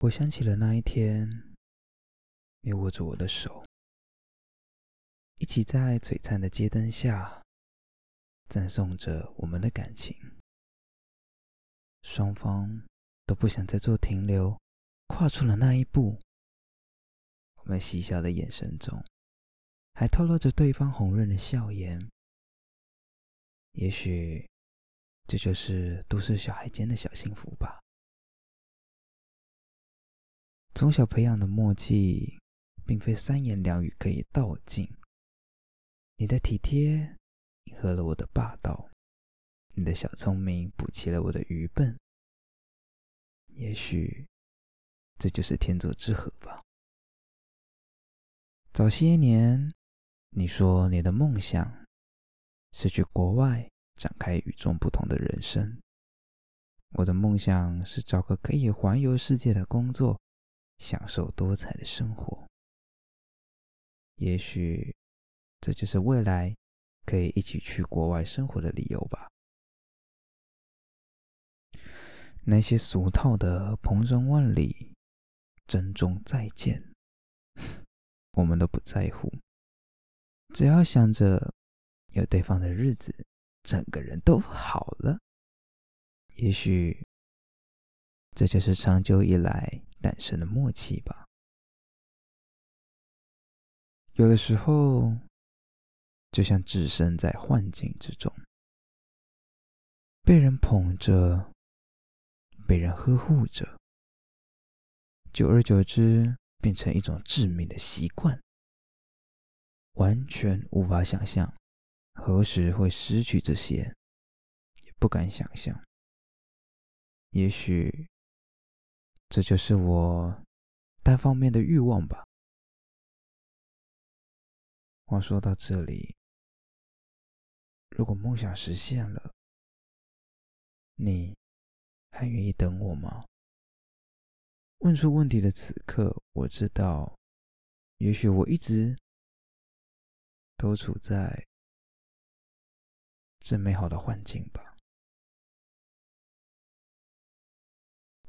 我想起了那一天，你握着我的手，一起在璀璨的街灯下，赞颂着我们的感情。双方都不想再做停留，跨出了那一步。我们嬉笑的眼神中，还透露着对方红润的笑颜。也许，这就是都市小孩间的小幸福吧。从小培养的默契，并非三言两语可以道尽。你的体贴迎合了我的霸道，你的小聪明补齐了我的愚笨。也许，这就是天作之合吧。早些年，你说你的梦想是去国外展开与众不同的人生。我的梦想是找个可以环游世界的工作。享受多彩的生活，也许这就是未来可以一起去国外生活的理由吧。那些俗套的鹏程万里、珍重再见，我们都不在乎，只要想着有对方的日子，整个人都好了。也许这就是长久以来。诞生的默契吧。有的时候，就像置身在幻境之中，被人捧着，被人呵护着，久而久之，变成一种致命的习惯，完全无法想象何时会失去这些，也不敢想象。也许。这就是我单方面的欲望吧。话说到这里，如果梦想实现了，你还愿意等我吗？问出问题的此刻，我知道，也许我一直都处在这美好的环境吧。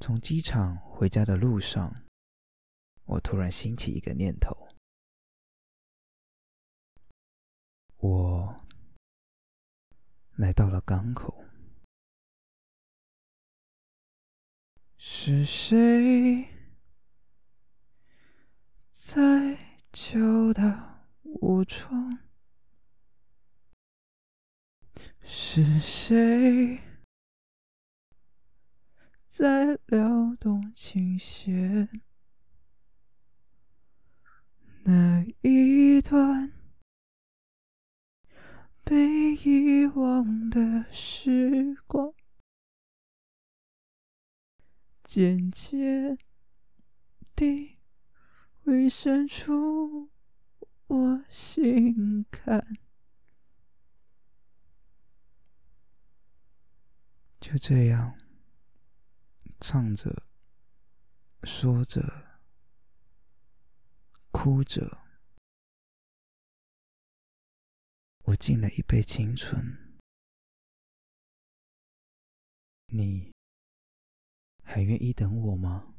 从机场回家的路上，我突然兴起一个念头：我来到了港口，是谁在敲打我窗？是谁？在撩动琴弦，那一段被遗忘的时光，渐渐地回渗出我心坎。就这样。唱着，说着，哭着，我敬了一杯青春。你还愿意等我吗？